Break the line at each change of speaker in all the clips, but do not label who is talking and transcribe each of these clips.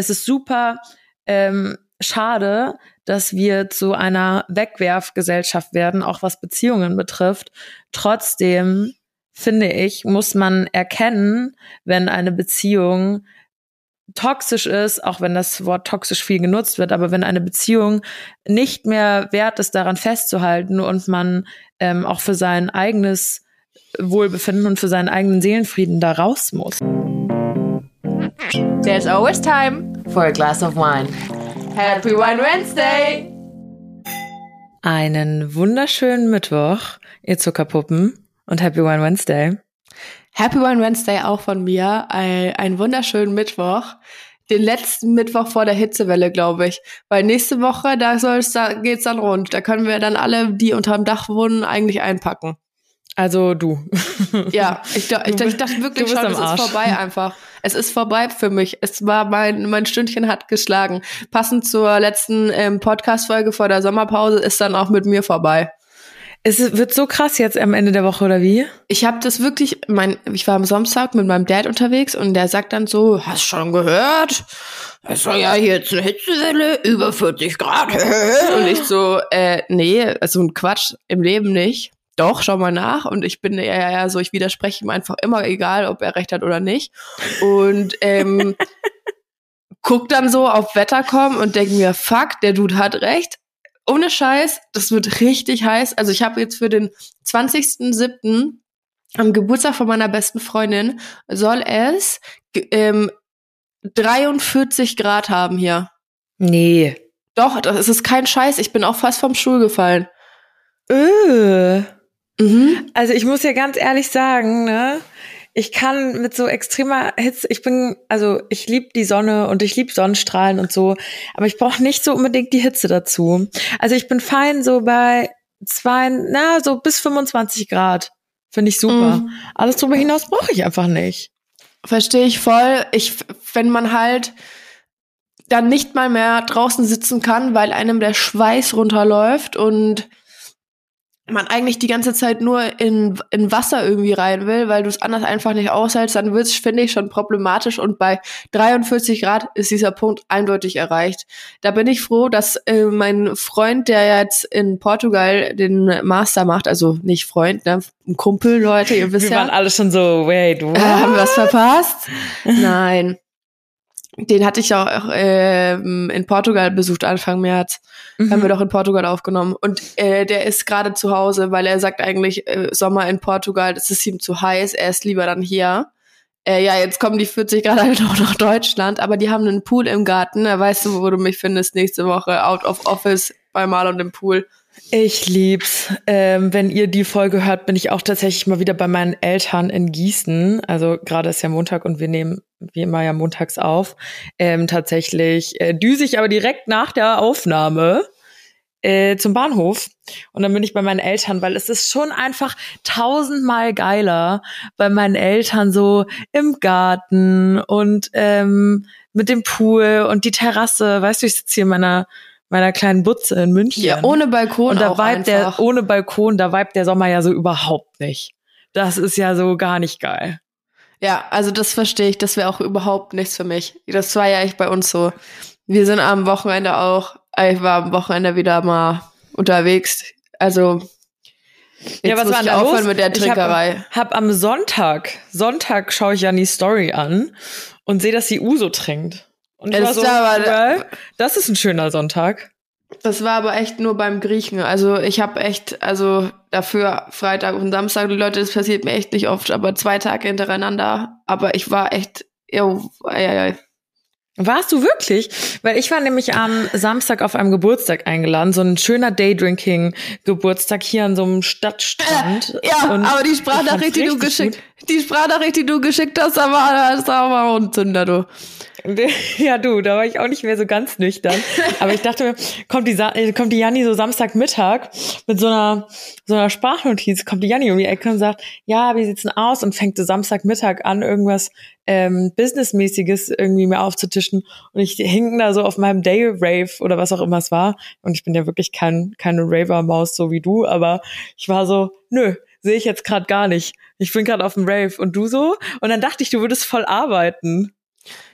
es ist super ähm, schade, dass wir zu einer Wegwerfgesellschaft werden, auch was Beziehungen betrifft. Trotzdem finde ich, muss man erkennen, wenn eine Beziehung toxisch ist, auch wenn das Wort toxisch viel genutzt wird, aber wenn eine Beziehung nicht mehr wert ist, daran festzuhalten und man ähm, auch für sein eigenes Wohlbefinden und für seinen eigenen Seelenfrieden da raus muss.
There's always time for a glass of wine. Happy Wine Wednesday!
Einen wunderschönen Mittwoch, ihr Zuckerpuppen, und Happy Wine Wednesday.
Happy One Wednesday auch von mir. Ein, einen wunderschönen Mittwoch. Den letzten Mittwoch vor der Hitzewelle, glaube ich. Weil nächste Woche, da soll's, da geht's dann rund. Da können wir dann alle, die unterm Dach wohnen, eigentlich einpacken.
Also du.
Ja, ich, ich, ich dachte wirklich schon, es ist vorbei einfach. Es ist vorbei für mich. Es war mein, mein Stündchen hat geschlagen. Passend zur letzten ähm, Podcast-Folge vor der Sommerpause ist dann auch mit mir vorbei.
Es wird so krass jetzt am Ende der Woche, oder wie?
Ich habe das wirklich, mein, ich war am Samstag mit meinem Dad unterwegs und der sagt dann so, hast schon gehört? Es war ja jetzt eine Hitzewelle, über 40 Grad. und ich so, äh, nee, so ein Quatsch im Leben nicht. Doch, schau mal nach. Und ich bin ja, ja so, ich widerspreche ihm einfach immer, egal ob er recht hat oder nicht. Und ähm, guck dann so auf Wettercom und denke mir, fuck, der Dude hat recht ohne Scheiß, das wird richtig heiß. Also ich habe jetzt für den 20.07. am Geburtstag von meiner besten Freundin soll es ähm, 43 Grad haben hier.
Nee.
Doch, das ist kein Scheiß. Ich bin auch fast vom Stuhl gefallen.
Öh. Mhm. Also ich muss ja ganz ehrlich sagen, ne? ich kann mit so extremer Hitze, ich bin, also ich liebe die Sonne und ich liebe Sonnenstrahlen und so, aber ich brauche nicht so unbedingt die Hitze dazu. Also ich bin fein so bei zwei, na, so bis 25 Grad. Finde ich super. Mhm. Alles darüber hinaus brauche ich einfach nicht.
Verstehe ich voll. Ich, wenn man halt dann nicht mal mehr draußen sitzen kann, weil einem der Schweiß runterläuft und man eigentlich die ganze Zeit nur in, in Wasser irgendwie rein will, weil du es anders einfach nicht aushältst, dann wird es, finde ich, schon problematisch. Und bei 43 Grad ist dieser Punkt eindeutig erreicht. Da bin ich froh, dass äh, mein Freund, der jetzt in Portugal den Master macht, also nicht Freund, ne, ein Kumpel, Leute, ihr wisst
wir
ja.
Wir waren alle schon so, wait,
what? Äh, haben wir was verpasst? Nein den hatte ich auch äh, in Portugal besucht Anfang März. Mhm. Haben wir doch in Portugal aufgenommen. Und äh, der ist gerade zu Hause, weil er sagt eigentlich, äh, Sommer in Portugal, das ist ihm zu heiß, er ist lieber dann hier. Äh, ja, jetzt kommen die 40 Grad halt auch nach Deutschland, aber die haben einen Pool im Garten. Da weißt du, wo du mich findest nächste Woche, out of office bei Marlon im Pool.
Ich lieb's. Ähm, wenn ihr die Folge hört, bin ich auch tatsächlich mal wieder bei meinen Eltern in Gießen. Also gerade ist ja Montag und wir nehmen wie immer ja montags auf. Ähm, tatsächlich äh, düse ich aber direkt nach der Aufnahme äh, zum Bahnhof und dann bin ich bei meinen Eltern, weil es ist schon einfach tausendmal geiler bei meinen Eltern so im Garten und ähm, mit dem Pool und die Terrasse. Weißt du, ich sitze hier in meiner meiner kleinen Butze in München.
Ja, ohne Balkon
und da vibet der ohne Balkon, da vibet der Sommer ja so überhaupt nicht. Das ist ja so gar nicht geil.
Ja, also das verstehe ich, das wäre auch überhaupt nichts für mich. Das war ja echt bei uns so. Wir sind am Wochenende auch, ich war am Wochenende wieder mal unterwegs. Also
Jetzt ja, was war da los? mit der Trinkerei. Ich hab, hab am Sonntag, Sonntag schaue ich Jannis Story an und sehe, dass sie Uso trinkt. Und ich war so, aber, das ist ein schöner Sonntag.
Das war aber echt nur beim Griechen. Also ich habe echt, also dafür Freitag und Samstag, Leute, das passiert mir echt nicht oft, aber zwei Tage hintereinander. Aber ich war echt, jo, ei, ei, ei.
Warst du wirklich? Weil ich war nämlich am Samstag auf einem Geburtstag eingeladen, so ein schöner Daydrinking-Geburtstag hier an so einem Stadtstrand.
Äh, ja, aber die Sprachnachricht, die du geschickt, gut. die Sprachnachricht, die du geschickt hast, da war, das war ein Zünder, du.
Ja, du, da war ich auch nicht mehr so ganz nüchtern. Aber ich dachte mir, kommt die, äh, kommt die Janni so Samstagmittag mit so einer, so einer Sprachnotiz, kommt die Janni um die Ecke und sagt, ja, wie sieht's denn aus? Und fängt so Samstagmittag an, irgendwas ähm, Businessmäßiges irgendwie mir aufzutischen. Und ich hing da so auf meinem Day Rave oder was auch immer es war. Und ich bin ja wirklich kein, keine Raver-Maus, so wie du, aber ich war so, nö, sehe ich jetzt gerade gar nicht. Ich bin gerade auf dem Rave und du so. Und dann dachte ich, du würdest voll arbeiten.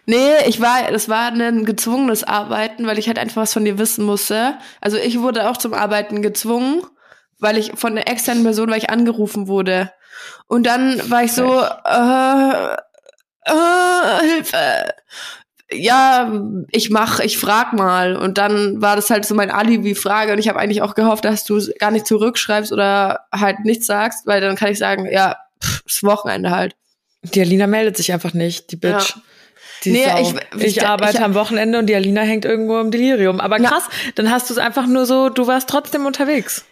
Nee, ich war, das war ein gezwungenes Arbeiten, weil ich halt einfach was von dir wissen musste. Also ich wurde auch zum Arbeiten gezwungen, weil ich von einer externen Person, weil ich angerufen wurde. Und dann war ich so, äh, äh, Hilfe. Ja, ich mach, ich frag mal. Und dann war das halt so mein Alibi-Frage. Und ich habe eigentlich auch gehofft, dass du gar nicht zurückschreibst oder halt nichts sagst, weil dann kann ich sagen, ja, pff, ist Wochenende halt.
Die Alina meldet sich einfach nicht, die Bitch.
Ja.
Die
Nee,
Sau.
ich-
ich,
ich-
arbeite
ich-
am Wochenende und die Alina hängt irgendwo im Delirium. Aber krass, dann hast du es einfach nur so, du warst trotzdem unterwegs.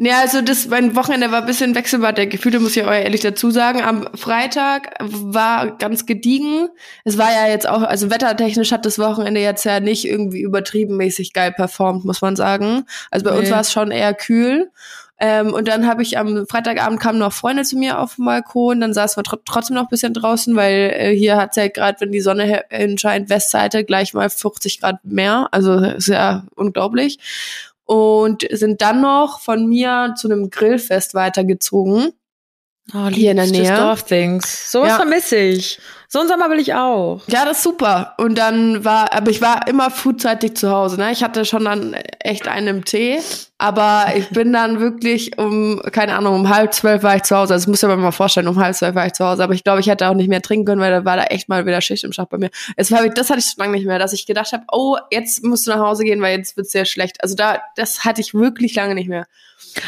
Nee, also das, mein Wochenende war ein bisschen wechselbar der Gefühle, muss ich euch ehrlich dazu sagen. Am Freitag war ganz gediegen. Es war ja jetzt auch, also wettertechnisch hat das Wochenende jetzt ja nicht irgendwie übertriebenmäßig geil performt, muss man sagen. Also bei uns
Nee.
war es schon eher kühl. Ähm, und dann habe ich am Freitagabend kamen noch Freunde zu mir auf dem Balkon, dann saßen wir tr trotzdem noch ein bisschen draußen, weil äh, hier hat es ja gerade, wenn die Sonne he- hinscheint, Westseite gleich mal 50 Grad mehr. Also ja unglaublich und sind dann noch von mir zu einem Grillfest weitergezogen.
Oh,
Hier in der Nähe.
Dorfdings. Sowas
Ja.
vermisse ich. So einen Sommer will ich auch.
Ja, das ist super. Und dann war, aber ich war immer frühzeitig zu Hause. Ne? Ich hatte schon dann echt einen im Tee, aber ich bin dann wirklich um, keine Ahnung, um halb zwölf war ich zu Hause. Also das muss ich mir mal vorstellen, um halb zwölf war ich zu Hause. Aber ich glaube, ich hätte auch nicht mehr trinken können, weil da war da echt mal wieder Schicht im Schacht bei mir. Es war, das hatte ich schon lange nicht mehr, dass ich gedacht habe, oh, jetzt musst du nach Hause gehen, weil jetzt wird's sehr schlecht. Also da, das hatte ich wirklich lange nicht mehr.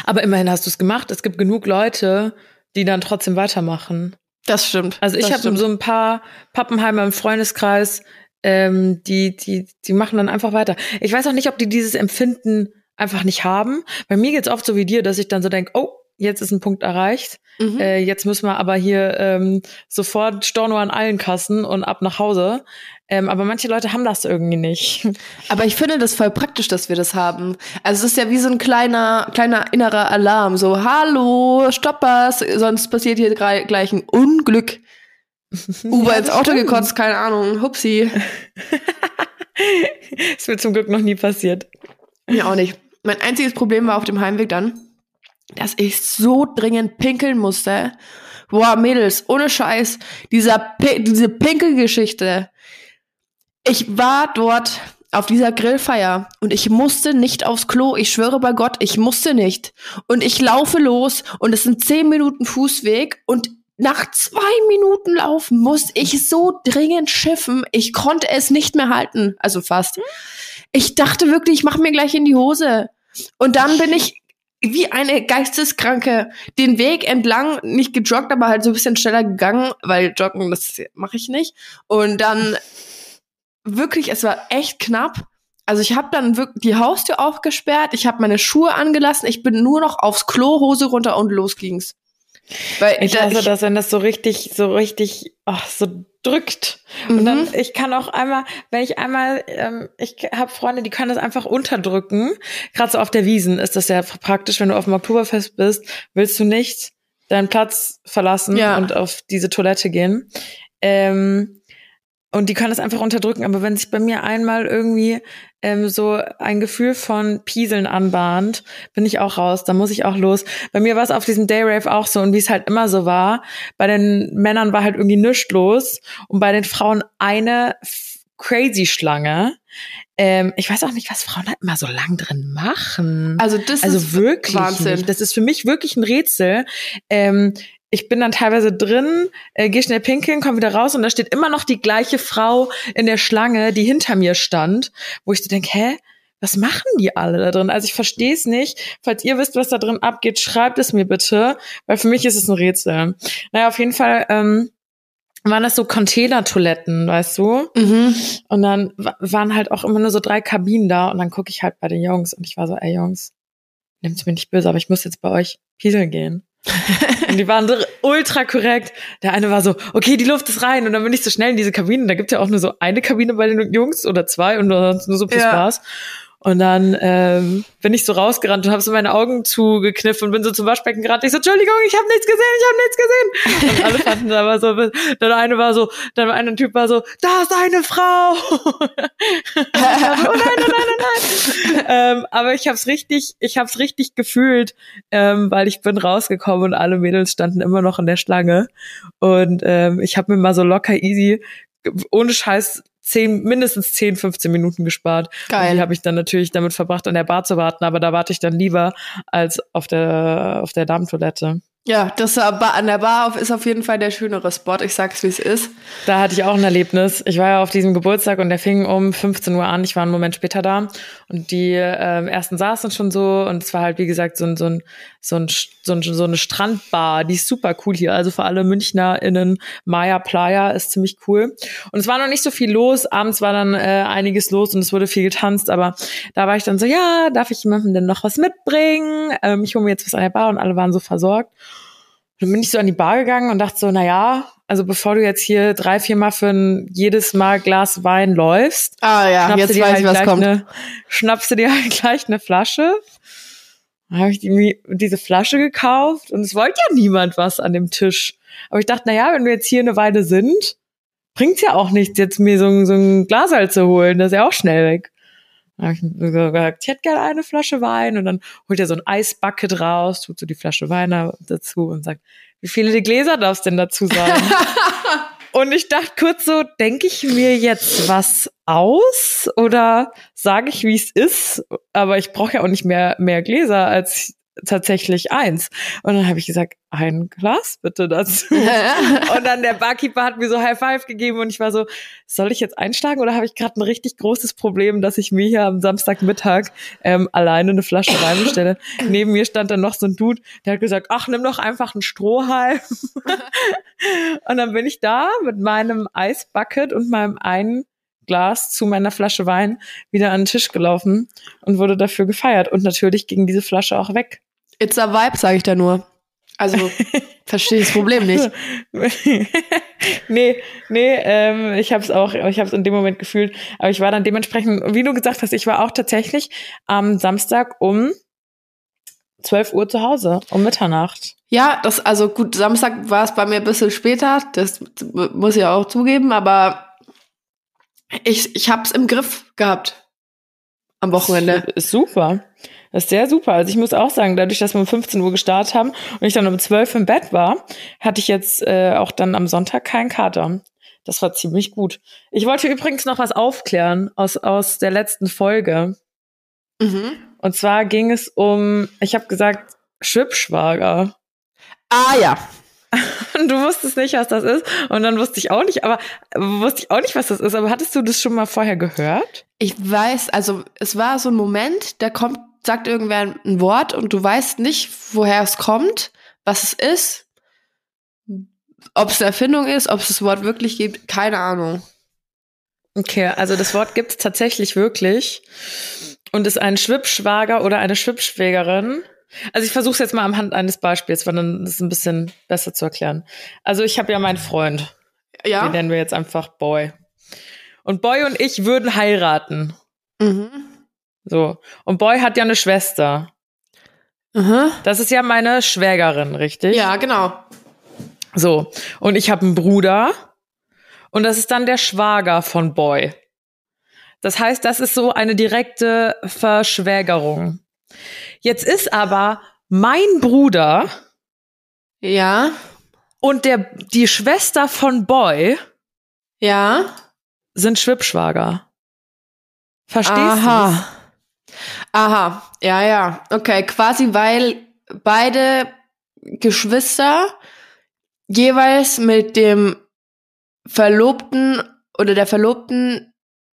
Aber immerhin hast du es gemacht. Es gibt genug Leute, die dann trotzdem weitermachen.
Das stimmt.
Also ich habe so ein paar Pappenheimer im Freundeskreis, ähm, die, die, die machen dann einfach weiter. Ich weiß auch nicht, ob die dieses Empfinden einfach nicht haben. Bei mir geht's oft so wie dir, dass ich dann so denke, oh, jetzt ist ein Punkt erreicht.
Mhm.
Äh, jetzt müssen wir aber hier ähm, sofort Storno an allen Kassen und ab nach Hause. Ähm, aber manche Leute haben das irgendwie nicht.
Aber ich finde das voll praktisch, dass wir das haben. Also es ist ja wie so ein kleiner, kleiner innerer Alarm. So, hallo, Stoppers, sonst passiert hier gleich ein Unglück. Uber
Ja,
ins Auto
stimmt.
gekotzt, keine Ahnung, hupsi.
Ist mir zum Glück noch nie passiert.
Mir auch nicht. Mein einziges Problem war auf dem Heimweg dann, dass ich so dringend pinkeln musste. Boah, Mädels, ohne Scheiß, dieser, diese Pinkelgeschichte. Ich war dort auf dieser Grillfeier und ich musste nicht aufs Klo. Ich schwöre bei Gott, ich musste nicht. Und ich laufe los und es sind zehn Minuten Fußweg und nach zwei Minuten Laufen musste ich so dringend schiffen. Ich konnte es nicht mehr halten. Also fast. Ich dachte wirklich, ich mache mir gleich in die Hose. Und dann bin ich wie eine Geisteskranke den Weg entlang, nicht gejoggt, aber halt so ein bisschen schneller gegangen, weil joggen, das mache ich nicht. Und dann wirklich, es war echt knapp. Also ich habe dann wirklich die Haustür aufgesperrt, ich habe meine Schuhe angelassen, ich bin nur noch aufs Klo, Hose runter und los ging's. Weil
Ich
da-
hasse das, wenn das so richtig, so richtig, ach, so drückt. Und dann,
Mhm.
ich kann auch einmal, wenn ich einmal, ähm, ich habe Freunde, die können das einfach unterdrücken. Gerade so auf der Wiesen ist das ja praktisch, wenn du auf dem Oktoberfest bist, willst du nicht deinen Platz verlassen
Ja.
und auf diese Toilette gehen. Ähm, und die können das einfach unterdrücken. Aber wenn sich bei mir einmal irgendwie ähm, so ein Gefühl von Pieseln anbahnt, bin ich auch raus. Dann muss ich auch los. Bei mir war es auf diesem Dayrave auch so und wie es halt immer so war. Bei den Männern war halt irgendwie nichts los und bei den Frauen eine crazy Schlange. Ähm, ich weiß auch nicht, was Frauen halt immer so lang drin machen.
also das
Also
ist
wirklich
Wahnsinn.
nicht. Das ist für mich wirklich ein Rätsel. Ähm, ich bin dann teilweise drin, äh, gehe schnell pinkeln, komme wieder raus und da steht immer noch die gleiche Frau in der Schlange, die hinter mir stand, wo ich so denke, hä? Was machen die alle da drin? Also ich verstehe es nicht. Falls ihr wisst, was da drin abgeht, schreibt es mir bitte, weil für mich ist es ein Rätsel. Naja, auf jeden Fall ähm, waren das so Container-Toiletten, weißt du?
Mhm.
Und dann wa- waren halt auch immer nur so drei Kabinen da und dann gucke ich halt bei den Jungs und ich war so, ey Jungs, nimmt's mir nicht böse, aber ich muss jetzt bei euch pieseln gehen. und die waren so ultra korrekt. Der eine war so, okay, die Luft ist rein und dann bin ich so schnell in diese Kabine. Da gibt's ja auch nur so eine Kabine bei den Jungs oder zwei und sonst nur so viel
Ja.
Spaß. Und dann ähm, bin ich so rausgerannt und habe so meine Augen zugekniffen und bin so zum Waschbecken gerannt. Ich so, Entschuldigung, ich habe nichts gesehen, ich habe nichts gesehen. Und alle fanden aber so, dann eine war so, dann war ein Typ war so, da ist eine Frau. War so, oh nein, nein, nein, nein, nein. ähm, aber ich hab's richtig, ich hab's richtig gefühlt, ähm, weil ich bin rausgekommen und alle Mädels standen immer noch in der Schlange. Und ähm, ich habe mir mal so locker easy ohne Scheiß zehn, mindestens 10, 15 Minuten gespart.
Geil.
Und die habe ich dann natürlich damit verbracht, an der Bar zu warten, aber da warte ich dann lieber als auf der, auf der Damentoilette.
Ja, das an der Bar ist auf jeden Fall der schönere Spot. Ich sag's, wie es ist.
Da hatte ich auch ein Erlebnis. Ich war ja auf diesem Geburtstag und der fing um 15 Uhr an. Ich war einen Moment später da und die ähm, ersten saßen schon so und es war halt wie gesagt so ein so ein so ein so, so eine Strandbar. Die ist super cool hier. Also für alle MünchnerInnen Maya Playa ist ziemlich cool. Und es war noch nicht so viel los. Abends war dann äh, einiges los und es wurde viel getanzt. Aber da war ich dann so, ja, darf ich jemandem denn noch was mitbringen? Ähm, ich hole mir jetzt was an der Bar und alle waren so versorgt. Dann bin ich so an die Bar gegangen und dachte so, na ja, also bevor du jetzt hier drei, vier Mal für ein jedes Mal Glas Wein läufst,
Ah ja,
schnappst
jetzt
du dir
weiß
halt
ich, was
gleich
kommt.
Eine, schnappst du dir halt gleich eine Flasche. Dann habe ich die, diese Flasche gekauft und es wollte ja niemand was an dem Tisch. Aber ich dachte, na ja, wenn wir jetzt hier eine Weile sind, bringt's ja auch nichts, jetzt mir so, ein- so ein Glas halt zu holen. Das ist ja auch schnell weg. Dann habe ich gesagt, ich hätte gerne eine Flasche Wein und dann holt er so ein Eisbucket raus, tut so die Flasche Wein da- dazu und sagt, wie viele Gläser darf's denn dazu sein? Und ich dachte kurz so, denke ich mir jetzt was aus oder sage ich, wie es ist? Aber ich brauche ja auch nicht mehr, mehr Gläser als tatsächlich eins. Und dann habe ich gesagt, ein Glas bitte dazu. Und dann der Barkeeper hat mir so High Five gegeben und ich war so, soll ich jetzt einschlagen oder habe ich gerade ein richtig großes Problem, dass ich mir hier am Samstagmittag ähm, alleine eine Flasche Wein bestelle? Neben mir stand dann noch so ein Dude, der hat gesagt, ach, nimm doch einfach einen Strohhalm. und dann bin ich da mit meinem Eisbucket und meinem einen Glas zu meiner Flasche Wein wieder an den Tisch gelaufen und wurde dafür gefeiert. Und natürlich ging diese Flasche auch weg.
It's a vibe, sage ich da nur. Also, verstehe das Problem nicht.
nee, nee, ähm, ich habe es auch, ich habe es in dem Moment gefühlt, aber ich war dann dementsprechend, wie du gesagt hast, ich war auch tatsächlich am Samstag um 12 Uhr zu Hause, um Mitternacht.
Ja, das, also gut, Samstag war es bei mir ein bisschen später, das muss ich auch zugeben, aber ich, ich hab's im Griff gehabt. Am Wochenende.
Ist super. Das ist sehr super. Also ich muss auch sagen, dadurch, dass wir um 15 Uhr gestartet haben und ich dann um 12 im Bett war, hatte ich jetzt äh, auch dann am Sonntag keinen Kater. Das war ziemlich gut. Ich wollte übrigens noch was aufklären aus, aus der letzten Folge.
Mhm.
Und zwar ging es um, ich habe gesagt, Schwibschwager.
Ah ja.
Und du wusstest nicht, was das ist. Und dann wusste ich auch nicht, aber wusste ich auch nicht, was das ist. Aber hattest du das schon mal vorher gehört?
Ich weiß, also es war so ein Moment, da kommt, sagt irgendwer ein Wort und du weißt nicht, woher es kommt, was es ist, ob es eine Erfindung ist, ob es das Wort wirklich gibt, keine Ahnung.
Okay, also das Wort gibt es tatsächlich wirklich und ist ein Schwibschwager oder eine Schwibschwägerin. Also ich versuche es jetzt mal am Hand eines Beispiels, weil dann ist es ein bisschen besser zu erklären. Also ich habe ja meinen Freund, den
Ja.
nennen wir jetzt einfach Boy. Und Boy und ich würden heiraten.
Mhm.
So. Und Boy hat ja eine Schwester.
Mhm.
Das ist ja meine Schwägerin, richtig?
Ja, genau.
So. Und ich habe einen Bruder. Und das ist dann der Schwager von Boy. Das heißt, das ist so eine direkte Verschwägerung. Jetzt ist aber mein Bruder
Ja.
und der, die Schwester von Boy
Ja.
sind Schwibschwager. Verstehst du?
Aha. Aha. Ja, ja. Okay, quasi weil beide Geschwister jeweils mit dem Verlobten oder der Verlobten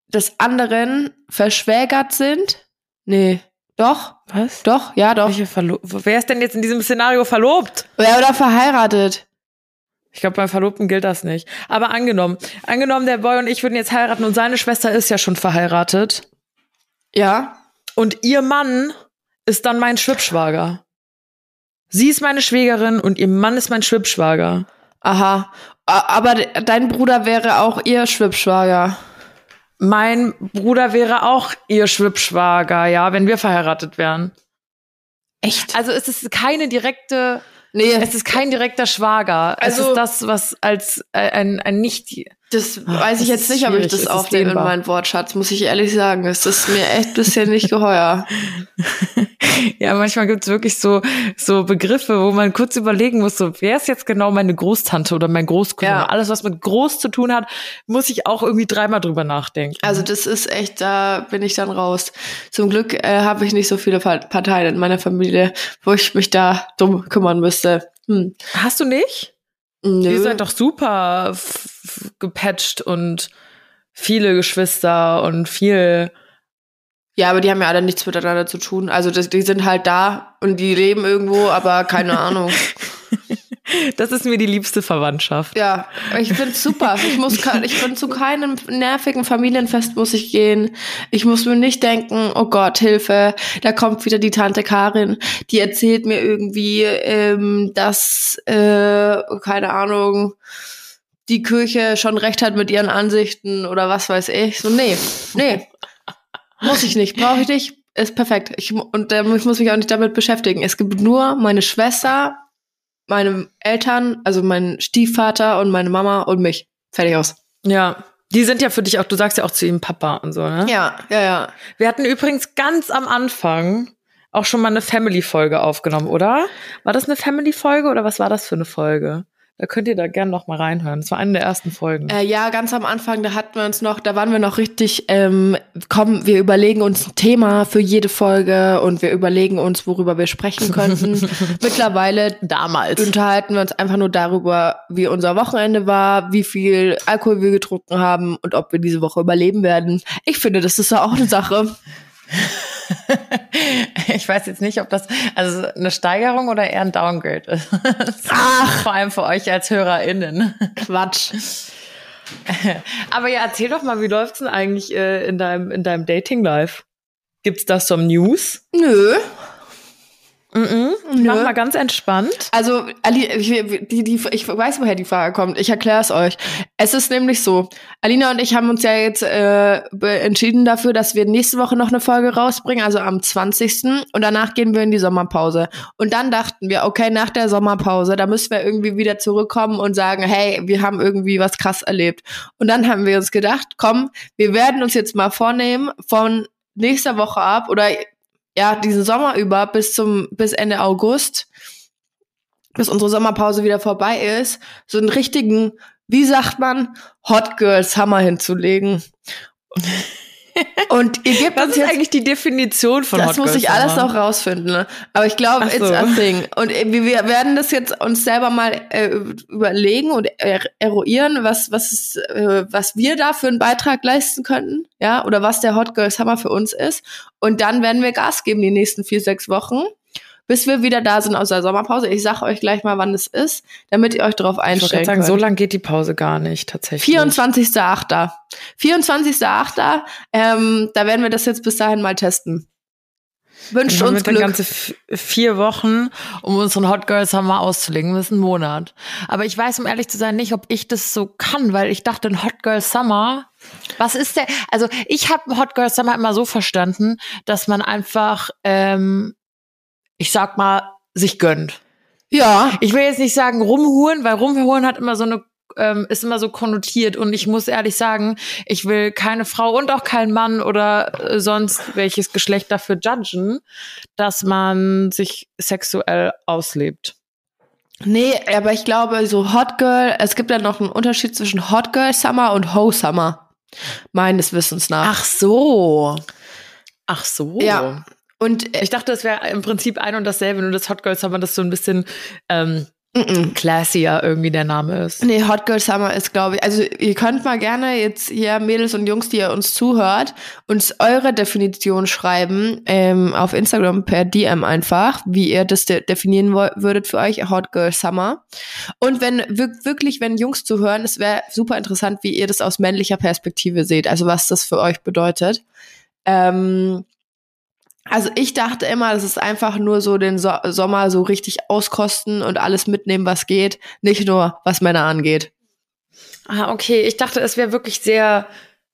des anderen verschwägert sind? Nee. Doch?
Was?
Doch? Ja, doch.
Welche Verlo Wer ist denn jetzt in diesem Szenario verlobt?
Ja, oder verheiratet.
Ich glaube, beim Verlobten gilt das nicht. Aber angenommen, angenommen, der Boy und ich würden jetzt heiraten und seine Schwester ist ja schon verheiratet
Ja.
und ihr Mann ist dann mein Schwibschwager. Sie ist meine Schwägerin und ihr Mann ist mein Schwibschwager.
Aha. Aber de- dein Bruder wäre auch ihr Schwibschwager.
Mein Bruder wäre auch ihr Schwibschwager, ja, wenn wir verheiratet wären.
Echt?
Also es ist keine direkte,
Nee.
es ist kein direkter Schwager.
Also-
es ist das, was als äh, ein, ein nicht,
Das
Ah,
weiß ich
das
jetzt nicht, ob ich das aufnehme in meinen Wortschatz, muss ich ehrlich sagen. Es ist mir echt bisschen nicht geheuer.
Ja, manchmal gibt's wirklich so, so Begriffe, wo man kurz überlegen muss, so, wer ist jetzt genau meine Großtante oder mein Großcousin?
Ja.
Alles, was mit groß zu tun hat, muss ich auch irgendwie dreimal drüber nachdenken.
Also das ist echt, da bin ich dann raus. Zum Glück äh, habe ich nicht so viele Pa- Parteien in meiner Familie, wo ich mich da drum kümmern müsste. Hm.
Hast du nicht?
Nö.
Ihr seid doch super gepatcht und viele Geschwister und viel.
Ja, aber die haben ja alle nichts miteinander zu tun. Also das, die sind halt da und die leben irgendwo, aber keine Ahnung.
Das ist mir die liebste Verwandtschaft.
Ja, ich find's super. Ich muss, ich bin zu keinem nervigen Familienfest muss ich gehen. Ich muss mir nicht denken, oh Gott, Hilfe, da kommt wieder die Tante Karin, die erzählt mir irgendwie, ähm, dass, äh, keine Ahnung, die Kirche schon recht hat mit ihren Ansichten oder was weiß ich. So, nee, nee, muss ich nicht, brauche ich nicht, ist perfekt. Ich, und ähm, ich muss mich auch nicht damit beschäftigen. Es gibt nur meine Schwester, meine Eltern, also mein Stiefvater und meine Mama und mich. Fertig aus.
Ja. Die sind ja für dich auch, du sagst ja auch zu ihm Papa und so, ne?
Ja, ja, ja.
Wir hatten übrigens ganz am Anfang auch schon mal eine Family-Folge aufgenommen, oder? War das eine Family-Folge oder was war das für eine Folge? Da könnt ihr da gerne noch mal reinhören. Das war eine der ersten Folgen.
Äh, ja, ganz am Anfang, da hatten wir uns noch, da waren wir noch richtig, ähm, komm, wir überlegen uns ein Thema für jede Folge und wir überlegen uns, worüber wir sprechen könnten. Mittlerweile
Damals.
unterhalten wir uns einfach nur darüber, wie unser Wochenende war, wie viel Alkohol wir getrunken haben und ob wir diese Woche überleben werden. Ich finde, das ist ja auch eine Sache.
Ich weiß jetzt nicht, ob das also eine Steigerung oder eher ein Downgrade ist.
Ach.
Vor allem für euch als HörerInnen.
Quatsch.
Aber ja, erzähl doch mal, wie läuft's denn eigentlich äh, in deinem, in deinem Dating-Life? Gibt's da some News?
Nö.
Mhm.
Nö.
Mach mal ganz entspannt.
Also, Ali, ich, die, die, ich weiß, woher die Frage kommt. Ich erkläre es euch. Es ist nämlich so, Alina und ich haben uns ja jetzt äh, entschieden dafür, dass wir nächste Woche noch eine Folge rausbringen, also am 20. Und danach gehen wir in die Sommerpause. Und dann dachten wir, okay, nach der Sommerpause, da müssen wir irgendwie wieder zurückkommen und sagen, hey, wir haben irgendwie was krass erlebt. Und dann haben wir uns gedacht, komm, wir werden uns jetzt mal vornehmen, von nächster Woche ab oder ja, diesen Sommer über bis zum, bis Ende August, bis unsere Sommerpause wieder vorbei ist, so einen richtigen, wie sagt man, Hot Girl Summer hinzulegen. Und ihr gebt
Was
uns
ist
jetzt
eigentlich die Definition von
das
Hot
muss
Girl
ich alles
Summer?
noch rausfinden. Ne? Aber ich glaube,
Ach
it's
so.
a thing. Und äh, wir wir werden das jetzt uns selber mal äh, überlegen und er eruieren, was was ist, äh, was wir da für einen Beitrag leisten könnten, ja, oder was der Hot Girl Summer für uns ist. Und dann werden wir Gas geben die nächsten vier sechs Wochen, bis wir wieder da sind aus der Sommerpause. Ich sage euch gleich mal, wann es ist, damit ihr euch darauf
Ich
einstellen
gerade sagen,
könnt.
so lang geht die Pause gar nicht, tatsächlich.
24.8. 24.8. Ähm, da werden wir das jetzt bis dahin mal testen. Wünscht uns Glück.
ganze vier Wochen, um unseren Hot Girl Summer auszulegen. Das ist ein Monat. Aber ich weiß, um ehrlich zu sein, nicht, ob ich das so kann, weil ich dachte, ein Hot Girl Summer, was ist der? Also ich habe Hot Girl Summer immer so verstanden, dass man einfach, ähm, ich sag mal, sich gönnt.
Ja,
Ich will jetzt nicht sagen rumhuren, weil rumhuren hat immer so eine ähm, ist immer so konnotiert und ich muss ehrlich sagen, ich will keine Frau und auch keinen Mann oder äh, sonst welches Geschlecht dafür judgen, dass man sich sexuell auslebt.
nee, aber ich glaube, so Hot Girl, es gibt ja noch einen Unterschied zwischen Hot Girl Summer und Ho Summer. Meines Wissens nach.
Ach so. Ach so.
Ja. Und äh,
Ich dachte, das wäre im Prinzip ein und dasselbe, nur das Hot Girl Summer, das so ein bisschen ähm,
mm,
classier irgendwie der Name ist.
Nee, Hot Girl Summer ist, glaube ich, also ihr könnt mal gerne jetzt hier Mädels und Jungs, die ihr uns zuhört, uns eure Definition schreiben ähm, auf Instagram per DM einfach, wie ihr das de definieren würdet für euch, Hot Girl Summer. Und wenn wir- wirklich, wenn Jungs zuhören, es wäre super interessant, wie ihr das aus männlicher Perspektive seht, also was das für euch bedeutet. Ähm, also ich dachte immer, das ist einfach nur so den so Sommer so richtig auskosten und alles mitnehmen, was geht, nicht nur was Männer angeht.
Ah, okay. Ich dachte, es wäre wirklich sehr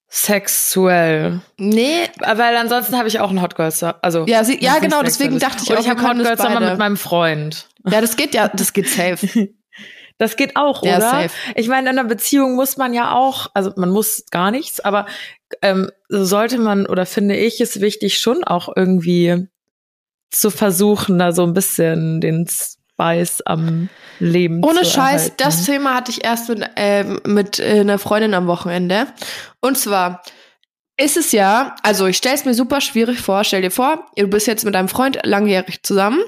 sexuell.
Nee,
Weil ansonsten habe ich auch einen Hot Girl Summer. Also,
Ja, sie- ja, genau, deswegen dachte ich
Und
auch,
ich habe Hot
können
Girl Summer mit meinem Freund.
ja, das geht ja, das geht safe.
Das geht auch,
Ja,
oder?
safe.
Ich meine, in einer Beziehung muss man ja auch, also man muss gar nichts, aber ähm, so sollte man oder finde ich es wichtig, schon auch irgendwie zu versuchen, da so ein bisschen den Spice am Leben
Ohne
zu
Scheiß,
erhalten.
das Thema hatte ich erst mit, ähm, mit äh, einer Freundin am Wochenende. Und zwar ist es ja, also ich stelle es mir super schwierig vor. Stell dir vor, du bist jetzt mit deinem Freund langjährig zusammen.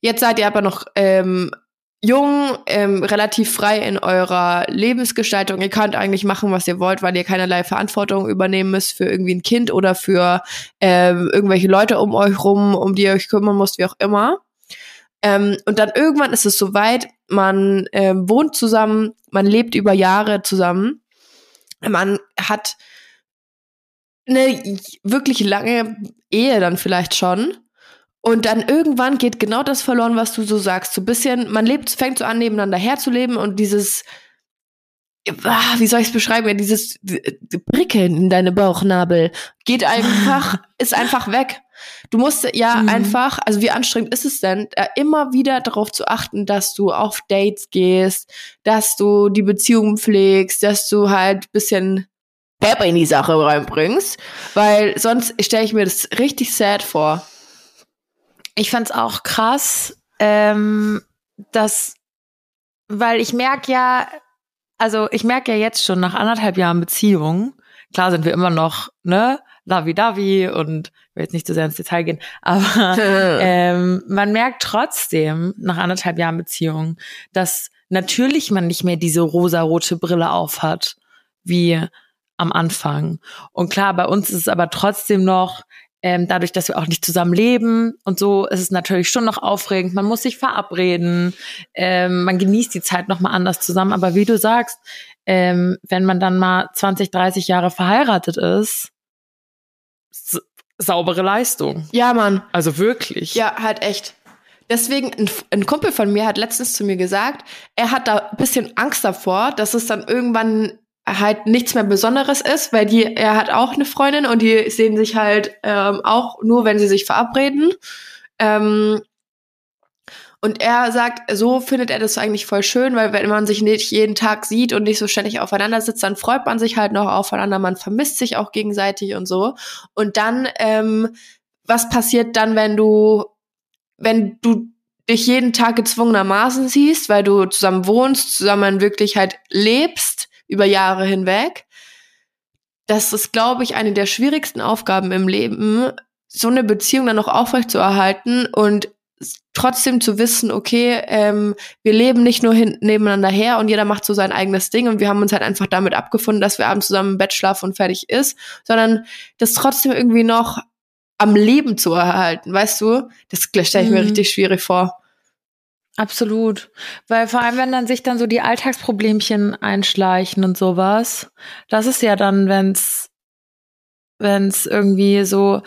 Jetzt seid ihr aber noch ähm, jung, ähm, relativ frei in eurer Lebensgestaltung. Ihr könnt eigentlich machen, was ihr wollt, weil ihr keinerlei Verantwortung übernehmen müsst für irgendwie ein Kind oder für ähm, irgendwelche Leute um euch rum, um die ihr euch kümmern müsst, wie auch immer. Ähm, und dann irgendwann ist es soweit, man ähm, wohnt zusammen, man lebt über Jahre zusammen, man hat eine wirklich lange Ehe dann vielleicht schon. Und dann irgendwann geht genau das verloren, was du so sagst. So ein bisschen, man lebt, fängt so an, nebeneinander herzuleben und dieses, ah, wie soll ich es beschreiben, ja, dieses Prickeln in deine Bauchnabel geht einfach, ist einfach weg. Du musst ja
Mhm.
einfach, also wie anstrengend ist es denn, äh, immer wieder darauf zu achten, dass du auf Dates gehst, dass du die Beziehung pflegst, dass du halt bisschen Pep in die Sache reinbringst, weil sonst stelle ich mir das richtig sad vor.
Ich fand's auch krass, ähm, dass, weil ich merke ja, also ich merke ja jetzt schon nach anderthalb Jahren Beziehung, klar sind wir immer noch, ne, lavi-davi und ich will jetzt nicht zu sehr ins Detail gehen, aber ähm, man merkt trotzdem nach anderthalb Jahren Beziehung, dass natürlich man nicht mehr diese rosarote Brille aufhat, wie am Anfang. Und klar, bei uns ist es aber trotzdem noch, ähm, dadurch, dass wir auch nicht zusammen leben und so, ist es natürlich schon noch aufregend. Man muss sich verabreden, ähm, man genießt die Zeit noch mal anders zusammen. Aber wie du sagst, ähm, wenn man dann mal 20, 30 Jahre verheiratet ist, saubere Leistung.
ja, Mann.
Also wirklich.
Ja, halt echt. Deswegen, ein, ein Kumpel von mir hat letztens zu mir gesagt, er hat da ein bisschen Angst davor, dass es dann irgendwann halt nichts mehr Besonderes ist, weil die, er hat auch eine Freundin und die sehen sich halt ähm, auch nur, wenn sie sich verabreden. Ähm, und er sagt, so findet er das eigentlich voll schön, weil wenn man sich nicht jeden Tag sieht und nicht so ständig aufeinander sitzt, dann freut man sich halt noch aufeinander, man vermisst sich auch gegenseitig und so. Und dann, ähm, was passiert dann, wenn du, wenn du dich jeden Tag gezwungenermaßen siehst, weil du zusammen wohnst, zusammen wirklich halt lebst über Jahre hinweg? Das ist, glaube ich, eine der schwierigsten Aufgaben im Leben, so eine Beziehung dann noch aufrecht zu erhalten und trotzdem zu wissen, okay, ähm, wir leben nicht nur hin, nebeneinander her und jeder macht so sein eigenes Ding und wir haben uns halt einfach damit abgefunden, dass wir abends zusammen im Bett schlafen und fertig ist, sondern das trotzdem irgendwie noch am Leben zu erhalten, weißt du? Das stelle ich mir
Mhm.
richtig schwierig vor.
Absolut. Weil vor allem, wenn dann sich dann so die Alltagsproblemchen einschleichen und sowas, das ist ja dann, wenn's, wenn's irgendwie so,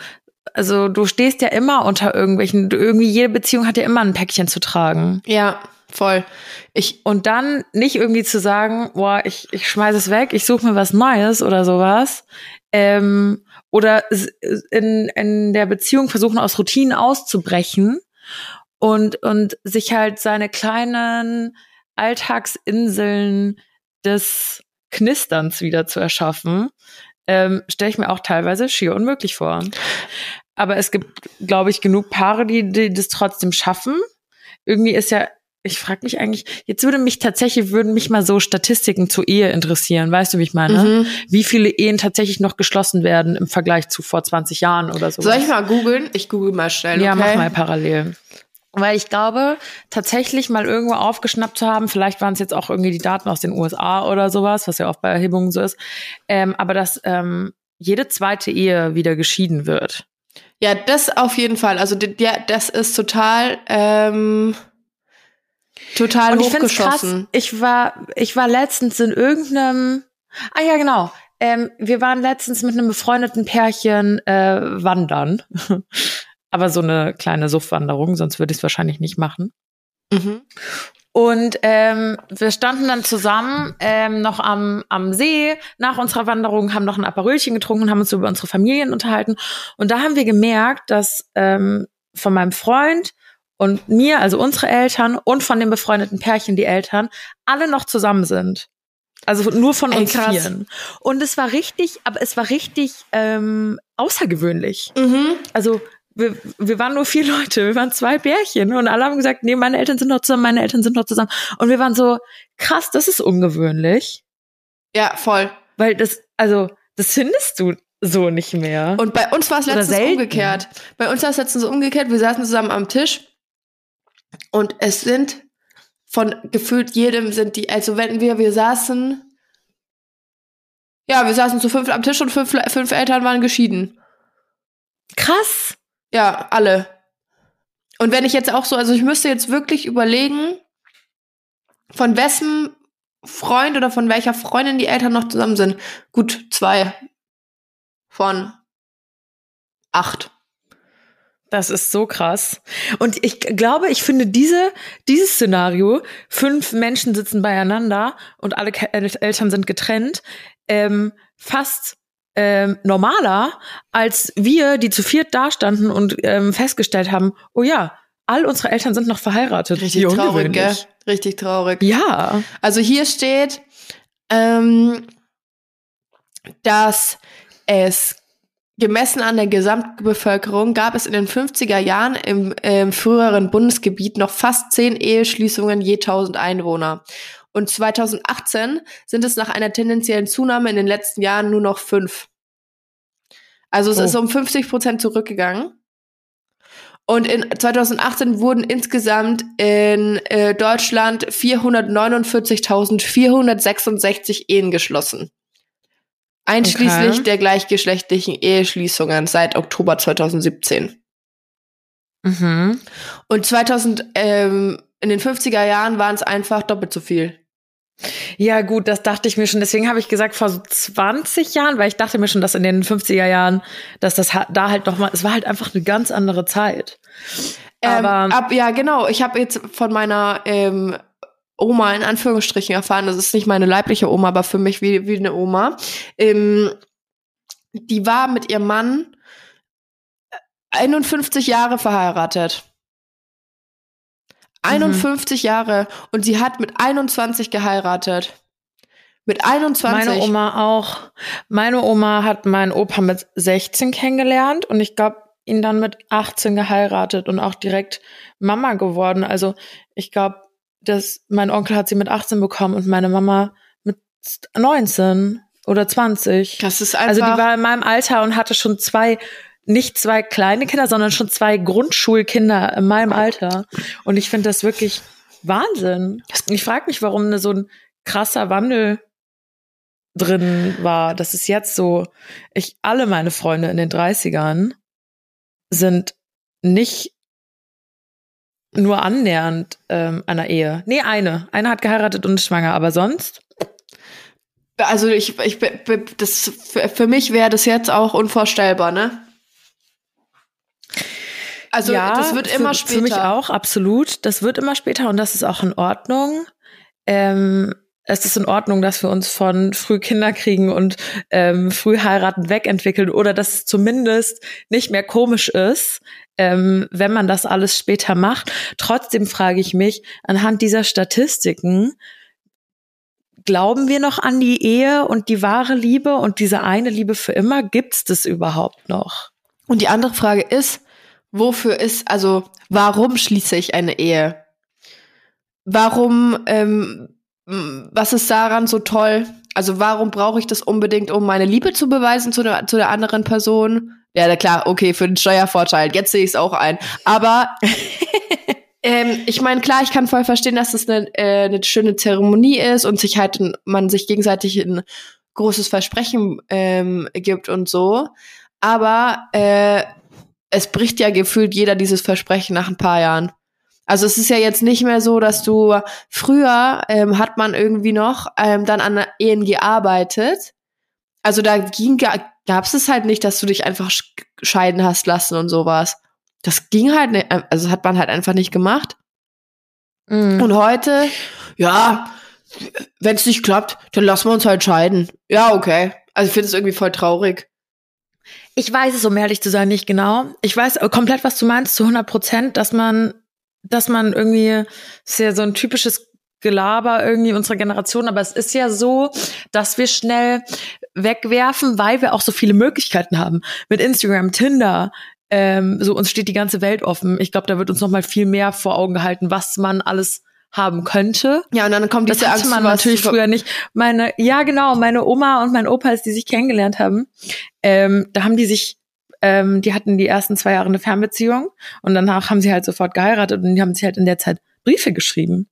also du stehst ja immer unter irgendwelchen, irgendwie jede Beziehung hat ja immer ein Päckchen zu tragen.
Ja, voll. Ich,
Und dann nicht irgendwie zu sagen, boah, ich, ich schmeiß es weg, ich suche mir was Neues oder sowas. Ähm, oder in, in der Beziehung versuchen, aus Routinen auszubrechen und, und sich halt seine kleinen Alltagsinseln des Knisterns wieder zu erschaffen, ähm, stelle ich mir auch teilweise schier unmöglich vor. Aber es gibt, glaube ich, genug Paare, die, die das trotzdem schaffen. Irgendwie ist ja, ich frage mich eigentlich, jetzt würde mich tatsächlich, würden mich mal so Statistiken zur Ehe interessieren. Weißt du, wie ich meine?
Mhm.
Wie viele Ehen tatsächlich noch geschlossen werden im Vergleich zu vor 20 Jahren oder so?
Soll ich mal googeln? Ich google mal schnell.
Ja,
okay?
mach mal parallel. Weil ich glaube, tatsächlich mal irgendwo aufgeschnappt zu haben, vielleicht waren es jetzt auch irgendwie die Daten aus den USA oder sowas, was ja oft bei Erhebungen so ist, ähm, aber dass ähm, jede zweite Ehe wieder geschieden wird.
Ja, das auf jeden Fall. Also ja, das ist total, ähm, total
Und ich finde es krass,
hochgeschossen.
ich war, ich war letztens in irgendeinem, ah ja, genau, ähm, wir waren letztens mit einem befreundeten Pärchen äh, wandern. aber so eine kleine Suffwanderung, sonst würde ich es wahrscheinlich nicht machen.
Mhm.
Und ähm, wir standen dann zusammen ähm, noch am, am See nach unserer Wanderung, haben noch ein Aperölchen getrunken und haben uns über unsere Familien unterhalten. Und da haben wir gemerkt, dass ähm, von meinem Freund und mir, also unsere Eltern und von dem befreundeten Pärchen die Eltern, alle noch zusammen sind. Also nur von
Ey,
uns
krass.
vieren. Und es war richtig, aber es war richtig ähm, außergewöhnlich.
Mhm.
Also wir, wir waren nur vier Leute, wir waren zwei Pärchen und alle haben gesagt, nee, meine Eltern sind noch zusammen, meine Eltern sind noch zusammen. Und wir waren so, krass, das ist ungewöhnlich.
Ja, voll.
Weil das, also, das findest du so nicht mehr.
Und bei uns war es letztens umgekehrt. Bei uns war es letztens umgekehrt. Wir saßen zusammen am Tisch und es sind von gefühlt jedem sind die, also wenn wir, wir saßen, ja, wir saßen zu fünf am Tisch und fünf, fünf Eltern waren geschieden.
krass.
Ja, alle. Und wenn ich jetzt auch so, also ich müsste jetzt wirklich überlegen, von wessen Freund oder von welcher Freundin die Eltern noch zusammen sind. Gut, zwei von acht.
Das ist so krass. Und ich glaube, ich finde diese, dieses Szenario, fünf Menschen sitzen beieinander und alle Eltern sind getrennt, ähm, fast ähm, normaler, als wir, die zu viert dastanden und ähm, festgestellt haben, oh ja, all unsere Eltern sind noch verheiratet.
Richtig traurig, gell? Richtig traurig.
Ja.
Also hier steht, ähm, dass es gemessen an der Gesamtbevölkerung gab es in den 50er Jahren im ähm, früheren Bundesgebiet noch fast zehn Eheschließungen je 1000 Einwohner. Und 2018 sind es nach einer tendenziellen Zunahme in den letzten Jahren nur noch fünf. Also es
Oh.
ist um 50 Prozent zurückgegangen. Und in 2018 wurden insgesamt in äh, Deutschland 449.466 Ehen geschlossen. Einschließlich
Okay.
der gleichgeschlechtlichen Eheschließungen seit Oktober 2017.
Mhm.
Und 2000, ähm, in den 50er Jahren waren es einfach doppelt so viel.
Ja, gut, das dachte ich mir schon. Deswegen habe ich gesagt, vor so 20 Jahren, weil ich dachte mir schon, dass in den 50er Jahren, dass das da halt noch mal, es war halt einfach eine ganz andere Zeit.
Ähm,
Aber
ab, ja, genau. Ich habe jetzt von meiner ähm, Oma in Anführungsstrichen erfahren, das ist nicht meine leibliche Oma, aber für mich wie, wie eine Oma. Ähm, die war mit ihrem Mann 51 Jahre verheiratet. 51 Jahre und sie hat mit 21 geheiratet. Mit 21.
meine Oma auch. Meine Oma hat meinen Opa mit 16 kennengelernt und ich glaube, ihn dann mit 18 geheiratet und auch direkt Mama geworden. Also ich glaube, dass mein Onkel hat sie mit 18 bekommen und meine Mama mit 19 oder 20.
das ist einfach.
Also die war in meinem Alter und hatte schon zwei, nicht zwei kleine Kinder, sondern schon zwei Grundschulkinder in meinem Alter. Und ich finde das wirklich Wahnsinn. Ich frage mich, warum so ein krasser Wandel drin war. Das ist jetzt so, ich, alle meine Freunde in den 30ern sind nicht nur annähernd ähm, einer Ehe. Nee, eine. Eine hat geheiratet und ist schwanger, aber sonst
Also ich, ich das für, für mich wäre das jetzt auch unvorstellbar, ne? Also das wird
für,
immer später.
Für mich auch, absolut. Das wird immer später und das ist auch in Ordnung. Ähm, es ist in Ordnung, dass wir uns von früh Kinder kriegen und ähm, früh heiraten wegentwickeln oder dass es zumindest nicht mehr komisch ist, ähm, wenn man das alles später macht. Trotzdem frage ich mich anhand dieser Statistiken, glauben wir noch an die Ehe und die wahre Liebe und diese eine Liebe für immer? Gibt's das überhaupt noch?
Und die andere Frage ist, wofür ist, also warum schließe ich eine Ehe? Warum, ähm, was ist daran so toll? Also warum brauche ich das unbedingt, um meine Liebe zu beweisen zu der, zu der anderen Person? Ja, klar, okay, für den Steuervorteil. Jetzt sehe ich es auch ein. Aber ähm, ich meine, klar, ich kann voll verstehen, dass das eine, äh, eine schöne Zeremonie ist und sich halt man sich gegenseitig ein großes Versprechen ähm, gibt und so. Aber äh, es bricht ja gefühlt jeder dieses Versprechen nach ein paar Jahren. Also es ist ja jetzt nicht mehr so, dass du früher ähm, hat man irgendwie noch ähm, dann an Ehen gearbeitet. Also da ging gab es es halt nicht, dass du dich einfach sch- scheiden hast lassen und sowas. Das ging halt nicht, also hat man halt einfach nicht gemacht.
Mhm.
Und heute, ja, wenn es nicht klappt, dann lassen wir uns halt scheiden. Ja, okay. Also ich finde es irgendwie voll traurig.
Ich weiß es, um ehrlich zu sein, nicht genau. Ich weiß komplett, was du meinst, zu 100 Prozent, dass man dass man irgendwie, ist ja so ein typisches Gelaber irgendwie unserer Generation, aber es ist ja so, dass wir schnell wegwerfen, weil wir auch so viele Möglichkeiten haben. Mit Instagram, Tinder, ähm, so uns steht die ganze Welt offen. Ich glaube, da wird uns noch mal viel mehr vor Augen gehalten, was man alles haben könnte.
Ja, und dann kommt diese
das
Angst,
man natürlich früher nicht. Meine, ja genau, meine Oma und mein Opa, als die sich kennengelernt haben, ähm, da haben die sich, ähm, die hatten die ersten zwei Jahre eine Fernbeziehung und danach haben sie halt sofort geheiratet und die haben sich halt in der Zeit Briefe geschrieben.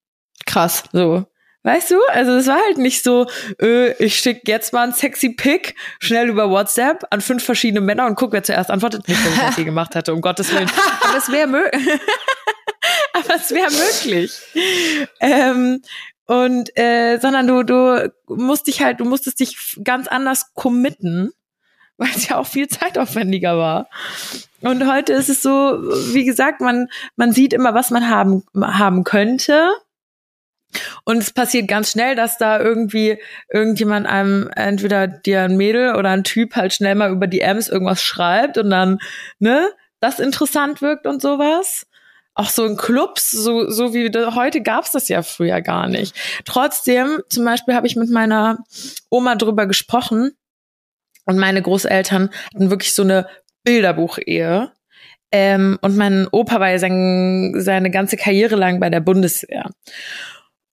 Krass.
So. Weißt du? Also es war halt nicht so, äh, ich schicke jetzt mal ein sexy Pic schnell über WhatsApp an fünf verschiedene Männer und guck, wer zuerst antwortet. Nicht, dass ich das je gemacht hätte, um Gottes Willen. Aber es wäre möglich. Aber es wäre möglich. Ähm, und äh, sondern du, du musst dich halt, du musstest dich ganz anders committen, weil es ja auch viel zeitaufwendiger war. Und heute ist es so, wie gesagt, man, man sieht immer, was man haben, haben könnte. Und es passiert ganz schnell, dass da irgendwie irgendjemand einem, entweder dir ein Mädel oder ein Typ halt schnell mal über die Ms irgendwas schreibt und dann, ne, das interessant wirkt und sowas. Auch so in Clubs, so, so wie heute gab's das ja früher gar nicht. Trotzdem, zum Beispiel habe ich mit meiner Oma drüber gesprochen und meine Großeltern hatten wirklich so eine Bilderbuchehe. Ähm, und mein Opa war ja sein, seine ganze Karriere lang bei der Bundeswehr.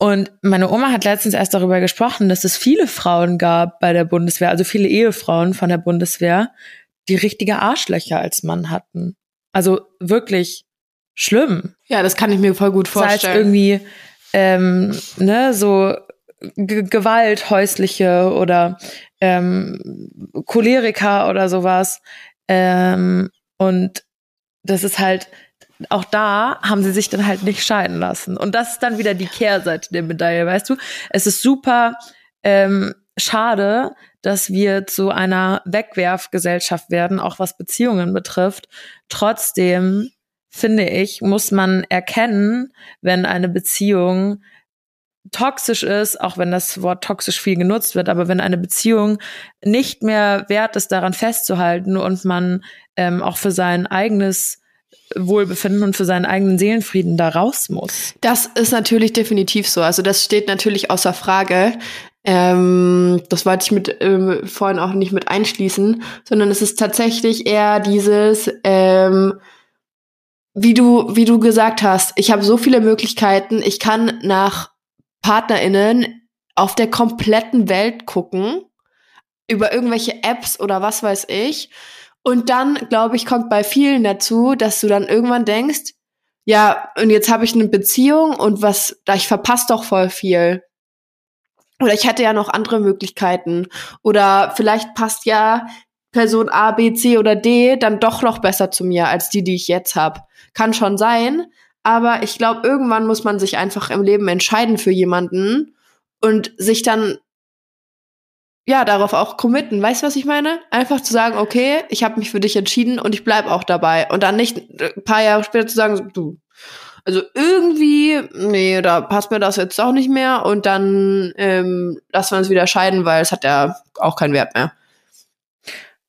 Und meine Oma hat letztens erst darüber gesprochen, dass es viele Frauen gab bei der Bundeswehr, also viele Ehefrauen von der Bundeswehr, die richtige Arschlöcher als Mann hatten. Also wirklich schlimm.
Ja, das kann ich mir voll gut
Sei es
vorstellen.
irgendwie, ähm, ne, so G Gewalt, häusliche oder ähm, Choleriker oder sowas. Ähm, und das ist halt, auch da haben sie sich dann halt nicht scheiden lassen. Und das ist dann wieder die Kehrseite der Medaille, weißt du? Es ist super ähm, schade, dass wir zu einer Wegwerfgesellschaft werden, auch was Beziehungen betrifft. Trotzdem finde ich, muss man erkennen, wenn eine Beziehung toxisch ist, auch wenn das Wort toxisch viel genutzt wird, aber wenn eine Beziehung nicht mehr wert ist, daran festzuhalten und man ähm, auch für sein eigenes Wohlbefinden und für seinen eigenen Seelenfrieden da raus muss.
Das ist natürlich definitiv so. Also das steht natürlich außer Frage. Ähm, das wollte ich mit ähm, vorhin auch nicht mit einschließen, sondern es ist tatsächlich eher dieses, ähm, wie du wie du gesagt hast. Ich habe so viele Möglichkeiten. Ich kann nach PartnerInnen auf der kompletten Welt gucken über irgendwelche Apps oder was weiß ich. Und dann, glaube ich, kommt bei vielen dazu, dass du dann irgendwann denkst, ja, und jetzt habe ich eine Beziehung und was, da ich verpasse doch voll viel. Oder ich hätte ja noch andere Möglichkeiten. Oder vielleicht passt ja Person A, B, C oder D dann doch noch besser zu mir als die, die ich jetzt habe. Kann schon sein. Aber ich glaube, irgendwann muss man sich einfach im Leben entscheiden für jemanden und sich dann ja darauf auch committen. Weißt du, was ich meine? Einfach zu sagen, okay, ich habe mich für dich entschieden und ich bleib auch dabei. Und dann nicht ein paar Jahre später zu sagen, du, also irgendwie, nee, da passt mir das jetzt auch nicht mehr und dann ähm, lassen wir uns wieder scheiden, weil es hat ja auch keinen Wert mehr.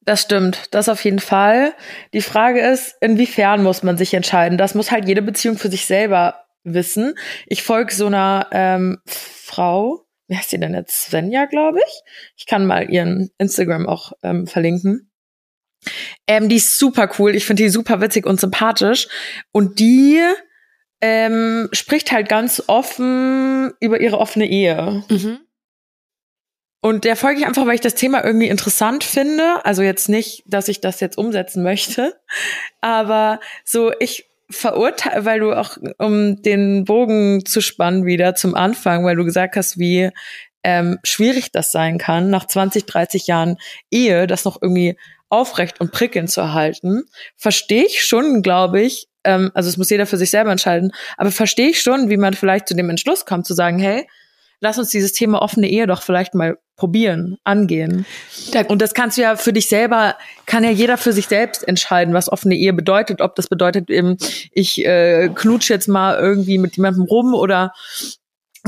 Das stimmt, das auf jeden Fall. Die Frage ist, inwiefern muss man sich entscheiden? Das muss halt jede Beziehung für sich selber wissen. Ich folge so einer ähm, Frau, wie heißt sie denn jetzt? Svenja, glaube ich. Ich kann mal ihren Instagram auch ähm, verlinken. Ähm, die ist super cool. Ich finde die super witzig und sympathisch. Und die ähm, spricht halt ganz offen über ihre offene Ehe.
Mhm.
Und der folge ich einfach, weil ich das Thema irgendwie interessant finde. Also jetzt nicht, dass ich das jetzt umsetzen möchte, aber so ich verurteile, weil du auch, um den Bogen zu spannen wieder zum Anfang, weil du gesagt hast, wie ähm, schwierig das sein kann, nach 20, 30 Jahren Ehe, das noch irgendwie aufrecht und prickelnd zu erhalten, verstehe ich schon, glaube ich, ähm, also es muss jeder für sich selber entscheiden, aber verstehe ich schon, wie man vielleicht zu dem Entschluss kommt, zu sagen, hey, lass uns dieses Thema offene Ehe doch vielleicht mal probieren, angehen. Und das kannst du ja für dich selber, kann ja jeder für sich selbst entscheiden, was offene Ehe bedeutet. Ob das bedeutet eben, ich äh, knutsch jetzt mal irgendwie mit jemandem rum oder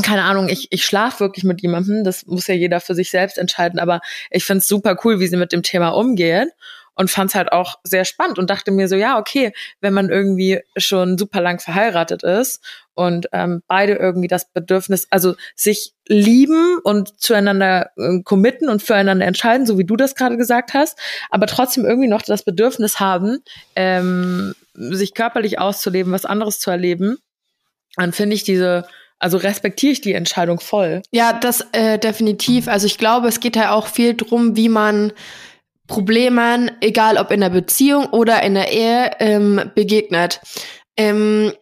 keine Ahnung, ich, ich schlaf wirklich mit jemandem. Das muss ja jeder für sich selbst entscheiden. Aber ich find's super cool, wie sie mit dem Thema umgehen. Und fand es halt auch sehr spannend und dachte mir so, ja, okay, wenn man irgendwie schon super lang verheiratet ist und ähm, beide irgendwie das Bedürfnis, also sich lieben und zueinander äh, committen und füreinander entscheiden, so wie du das gerade gesagt hast, aber trotzdem irgendwie noch das Bedürfnis haben, ähm, sich körperlich auszuleben, was anderes zu erleben, dann finde ich diese also respektiere ich die Entscheidung voll.
Ja, das äh, definitiv. Also ich glaube, es geht ja auch viel drum, wie man Problemen, egal ob in der Beziehung oder in der Ehe, ähm, begegnet. Ähm,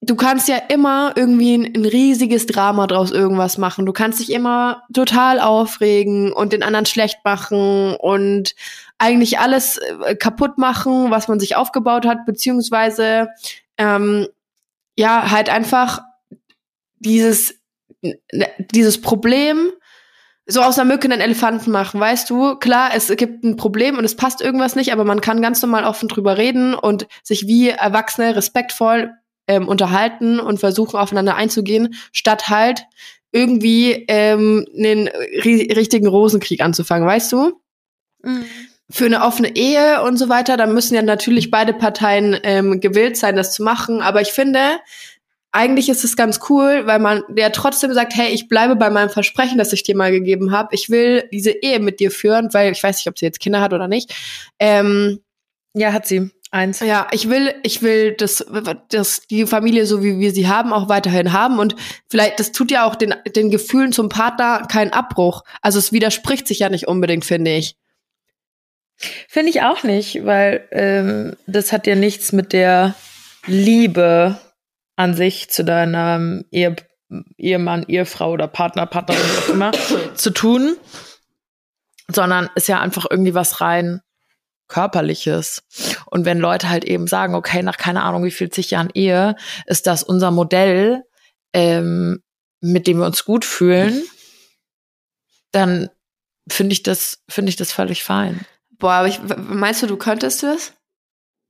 du kannst ja immer irgendwie ein, ein, riesiges Drama draus irgendwas machen. Du kannst dich immer total aufregen und den anderen schlecht machen und eigentlich alles äh, kaputt machen, was man sich aufgebaut hat, beziehungsweise ähm, ja, halt einfach dieses, dieses Problem so aus einer Mücke einen Elefanten machen, weißt du? Klar, es gibt ein Problem und es passt irgendwas nicht, aber man kann ganz normal offen drüber reden und sich wie Erwachsene respektvoll ähm, unterhalten und versuchen aufeinander einzugehen, statt halt irgendwie ähm, einen richtigen Rosenkrieg anzufangen, weißt du? Mhm. Für eine offene Ehe und so weiter, da müssen ja natürlich beide Parteien ähm, gewillt sein, das zu machen. Aber ich finde, eigentlich ist es ganz cool, weil man der trotzdem sagt, hey, ich bleibe bei meinem Versprechen, das ich dir mal gegeben habe. Ich will diese Ehe mit dir führen, weil ich weiß nicht, ob sie jetzt Kinder hat oder nicht. Ähm,
ja, hat sie. Eins.
Ja, ich will, ich will, dass, dass die Familie, so wie wir sie haben, auch weiterhin haben. Und vielleicht, das tut ja auch den, den Gefühlen zum Partner keinen Abbruch. Also es widerspricht sich ja nicht unbedingt, finde ich.
Finde ich auch nicht, weil ähm, das hat ja nichts mit der Liebe an sich zu deinem Ehe, Ehemann, Ehefrau oder Partner, Partnerin, was auch immer, zu tun, sondern ist ja einfach irgendwie was rein körperliches. Und wenn Leute halt eben sagen, okay, nach keine Ahnung wie viel zig Jahren Ehe ist das unser Modell, ähm, mit dem wir uns gut fühlen, dann finde ich das, finde ich das völlig fein.
Boah, aber ich, meinst du, du könntest das?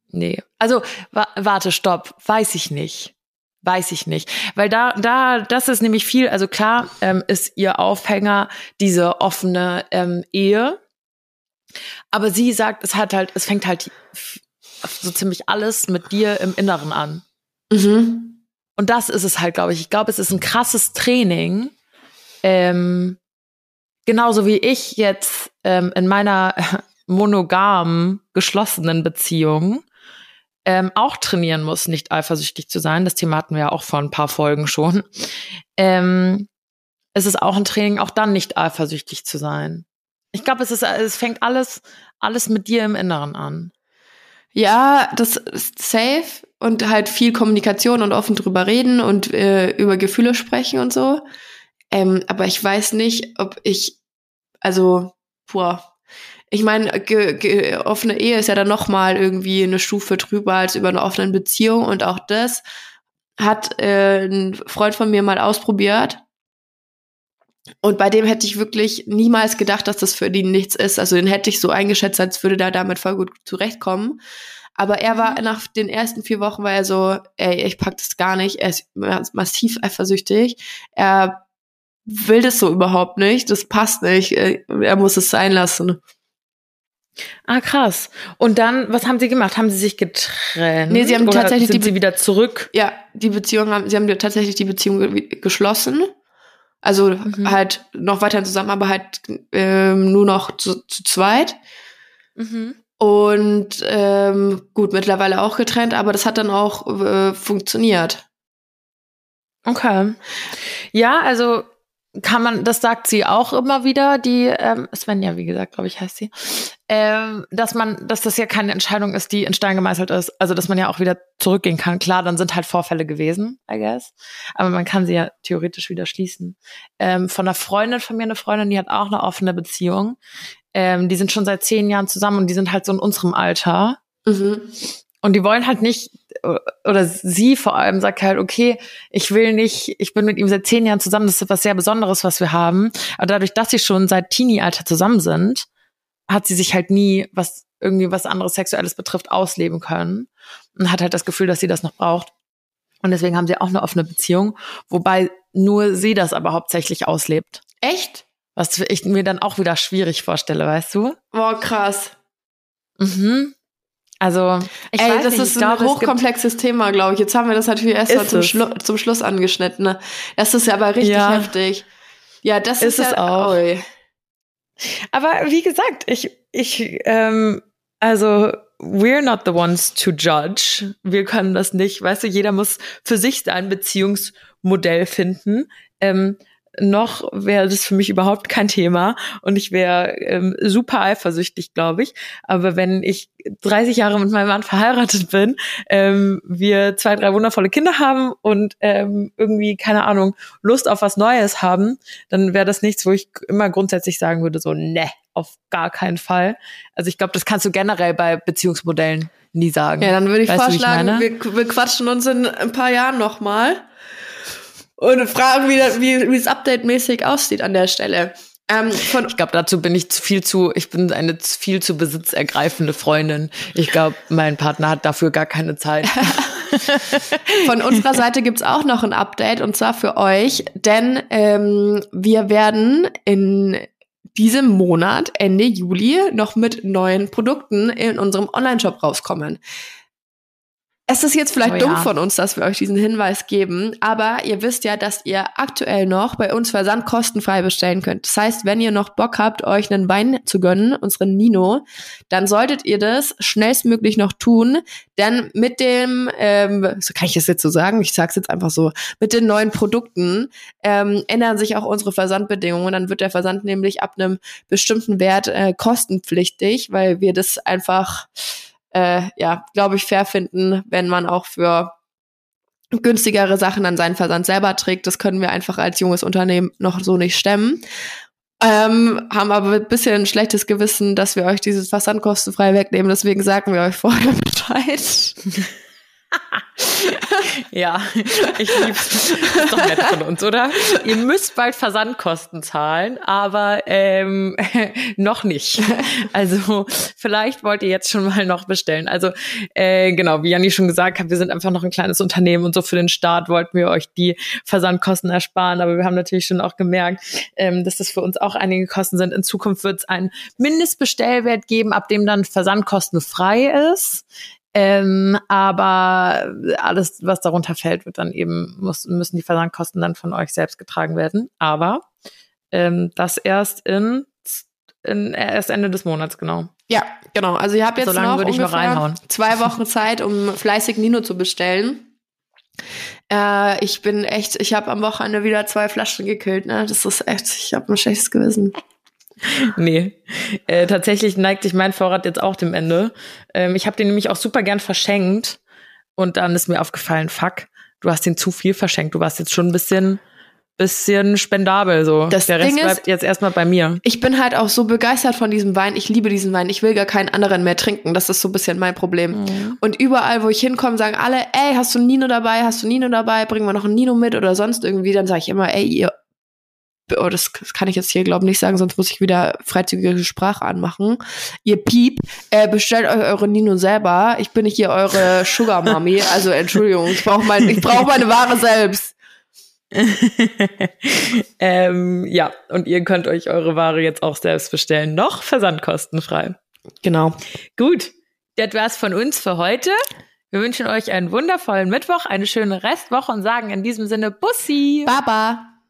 Nee. Also, wa warte, stopp. Weiß ich nicht. Weiß ich nicht. Weil da, da, das ist nämlich viel, also klar ähm, ist ihr Aufhänger diese offene ähm, Ehe. Aber sie sagt, es hat halt, es fängt halt so ziemlich alles mit dir im Inneren an. Mhm. Und das ist es halt, glaube ich. Ich glaube, es ist ein krasses Training. Ähm, genauso wie ich jetzt ähm, in meiner monogamen, geschlossenen Beziehung ähm, auch trainieren muss, nicht eifersüchtig zu sein. Das Thema hatten wir ja auch vor ein paar Folgen schon. Ähm, es ist auch ein Training, auch dann nicht eifersüchtig zu sein. Ich glaube, es ist, es fängt alles, alles mit dir im Inneren an.
Ja, das ist safe und halt viel Kommunikation und offen drüber reden und äh, über Gefühle sprechen und so. Ähm, aber ich weiß nicht, ob ich, also, boah, ich meine, offene Ehe ist ja dann noch mal irgendwie eine Stufe drüber als über eine offene Beziehung und auch das hat äh, ein Freund von mir mal ausprobiert. Und bei dem hätte ich wirklich niemals gedacht, dass das für ihn nichts ist. Also den hätte ich so eingeschätzt, als würde der damit voll gut zurechtkommen. Aber er war mhm. nach den ersten vier Wochen war er so, ey, ich pack das gar nicht. Er ist massiv eifersüchtig. Er will das so überhaupt nicht. Das passt nicht. Er muss es sein lassen.
Ah, krass. Und dann, was haben sie gemacht? Haben sie sich getrennt?
Nee, sie haben
Oder
tatsächlich
sind die sie wieder zurück.
Ja, die Beziehung haben, sie haben tatsächlich die Beziehung geschlossen. Also mhm. halt noch weiter in Zusammenarbeit ähm, nur noch zu, zu zweit. Mhm. Und ähm, gut, mittlerweile auch getrennt, aber das hat dann auch äh, funktioniert.
Okay. Ja, also kann man, das sagt sie auch immer wieder, die ähm, Svenja, wie gesagt, glaube ich, heißt sie, ähm, dass man, dass das ja keine Entscheidung ist, die in Stein gemeißelt ist. Also dass man ja auch wieder zurückgehen kann. Klar, dann sind halt Vorfälle gewesen, I guess. Aber man kann sie ja theoretisch wieder schließen. Ähm, von einer Freundin von mir, eine Freundin, die hat auch eine offene Beziehung. Ähm, die sind schon seit zehn Jahren zusammen und die sind halt so in unserem Alter. Mhm. Und die wollen halt nicht, oder sie vor allem sagt halt, okay, ich will nicht, ich bin mit ihm seit zehn Jahren zusammen, das ist was sehr Besonderes, was wir haben. Aber dadurch, dass sie schon seit Teenie-Alter zusammen sind, hat sie sich halt nie, was irgendwie was anderes Sexuelles betrifft, ausleben können. Und hat halt das Gefühl, dass sie das noch braucht. Und deswegen haben sie auch eine offene Beziehung, wobei nur sie das aber hauptsächlich auslebt.
Echt?
Was ich mir dann auch wieder schwierig vorstelle, weißt du?
Boah, krass.
Mhm. Also,
ich Ey, das nicht, ist ein hochkomplexes Thema, glaube ich. Jetzt haben wir das natürlich erst mal zum, Schlu zum Schluss angeschnitten. Ne? Das ist ja aber richtig ja. heftig. Ja, das ist, ist ja,
es auch. Oi. Aber wie gesagt, ich, ich, ähm, also we're not the ones to judge. Wir können das nicht. Weißt du, jeder muss für sich sein Beziehungsmodell finden. Ähm, noch wäre das für mich überhaupt kein Thema und ich wäre ähm, super eifersüchtig, glaube ich. Aber wenn ich 30 Jahre mit meinem Mann verheiratet bin, ähm, wir zwei, drei wundervolle Kinder haben und ähm, irgendwie, keine Ahnung, Lust auf was Neues haben, dann wäre das nichts, wo ich immer grundsätzlich sagen würde, so, ne, auf gar keinen Fall. Also ich glaube, das kannst du generell bei Beziehungsmodellen nie sagen.
Ja, dann würde ich weißt vorschlagen, du, ich wir, wir quatschen uns in ein paar Jahren nochmal und fragen, wie, wie, wie es update-mäßig aussieht an der Stelle.
Ähm, ich glaube, dazu bin ich viel zu, ich bin eine viel zu besitzergreifende Freundin. Ich glaube, mein Partner hat dafür gar keine Zeit.
Von unserer Seite gibt's auch noch ein Update und zwar für euch, denn ähm, wir werden in diesem Monat, Ende Juli, noch mit neuen Produkten in unserem Online-Shop rauskommen. Es ist jetzt vielleicht oh, dumm ja. von uns, dass wir euch diesen Hinweis geben, aber ihr wisst ja, dass ihr aktuell noch bei uns Versand kostenfrei bestellen könnt. Das heißt, wenn ihr noch Bock habt, euch einen Wein zu gönnen, unseren Nino, dann solltet ihr das schnellstmöglich noch tun, denn mit dem, ähm, so kann ich es jetzt so sagen, ich sag's jetzt einfach so, mit den neuen Produkten ähm, ändern sich auch unsere Versandbedingungen. Dann wird der Versand nämlich ab einem bestimmten Wert äh, kostenpflichtig, weil wir das einfach äh, ja, glaube ich, fair finden, wenn man auch für günstigere Sachen an seinen Versand selber trägt. Das können wir einfach als junges Unternehmen noch so nicht stemmen. Ähm, haben aber ein bisschen ein schlechtes Gewissen, dass wir euch dieses Versand kostenfrei wegnehmen. Deswegen sagen wir euch vorher Bescheid.
ja, ich lieb's. Ist doch nett von uns, oder? Ihr müsst bald Versandkosten zahlen, aber ähm, noch nicht. Also vielleicht wollt ihr jetzt schon mal noch bestellen. Also äh, genau, wie Janni schon gesagt hat, wir sind einfach noch ein kleines Unternehmen und so für den Start wollten wir euch die Versandkosten ersparen. Aber wir haben natürlich schon auch gemerkt, ähm, dass das für uns auch einige Kosten sind. In Zukunft wird es einen Mindestbestellwert geben, ab dem dann Versandkosten frei ist. Ähm, aber alles, was darunter fällt, wird dann eben, muss, müssen die Versandkosten dann von euch selbst getragen werden. Aber ähm, das erst in, in erst Ende des Monats, genau.
Ja, genau. Also ihr habt jetzt noch, ungefähr noch zwei Wochen Zeit, um fleißig Nino zu bestellen. Äh, ich bin echt, ich habe am Wochenende wieder zwei Flaschen gekillt. Ne? Das ist echt, ich habe ein schlechtes Gewissen.
Nee. Äh, tatsächlich neigt sich mein Vorrat jetzt auch dem Ende. Ähm, ich habe den nämlich auch super gern verschenkt. Und dann ist mir aufgefallen, fuck, du hast den zu viel verschenkt. Du warst jetzt schon ein bisschen bisschen spendabel so.
Das
Der
Rest
Ding bleibt
ist,
jetzt erstmal bei mir.
Ich bin halt auch so begeistert von diesem Wein. Ich liebe diesen Wein. Ich will gar keinen anderen mehr trinken. Das ist so ein bisschen mein Problem. Mhm. Und überall, wo ich hinkomme, sagen alle, ey, hast du Nino dabei? Hast du Nino dabei? Bringen wir noch ein Nino mit oder sonst irgendwie. Dann sage ich immer, ey, ihr oh, das kann ich jetzt hier glaube nicht sagen, sonst muss ich wieder freizügige Sprache anmachen. Ihr Piep, äh, bestellt euch eure Nino selber. Ich bin nicht hier eure Sugar Mami. Also Entschuldigung, ich brauche mein, ich brauche meine Ware selbst.
ähm, ja, und ihr könnt euch eure Ware jetzt auch selbst bestellen. Noch versandkostenfrei.
Genau.
Gut, das war's von uns für heute. Wir wünschen euch einen wundervollen Mittwoch, eine schöne Restwoche und sagen in diesem Sinne Bussi.
Baba.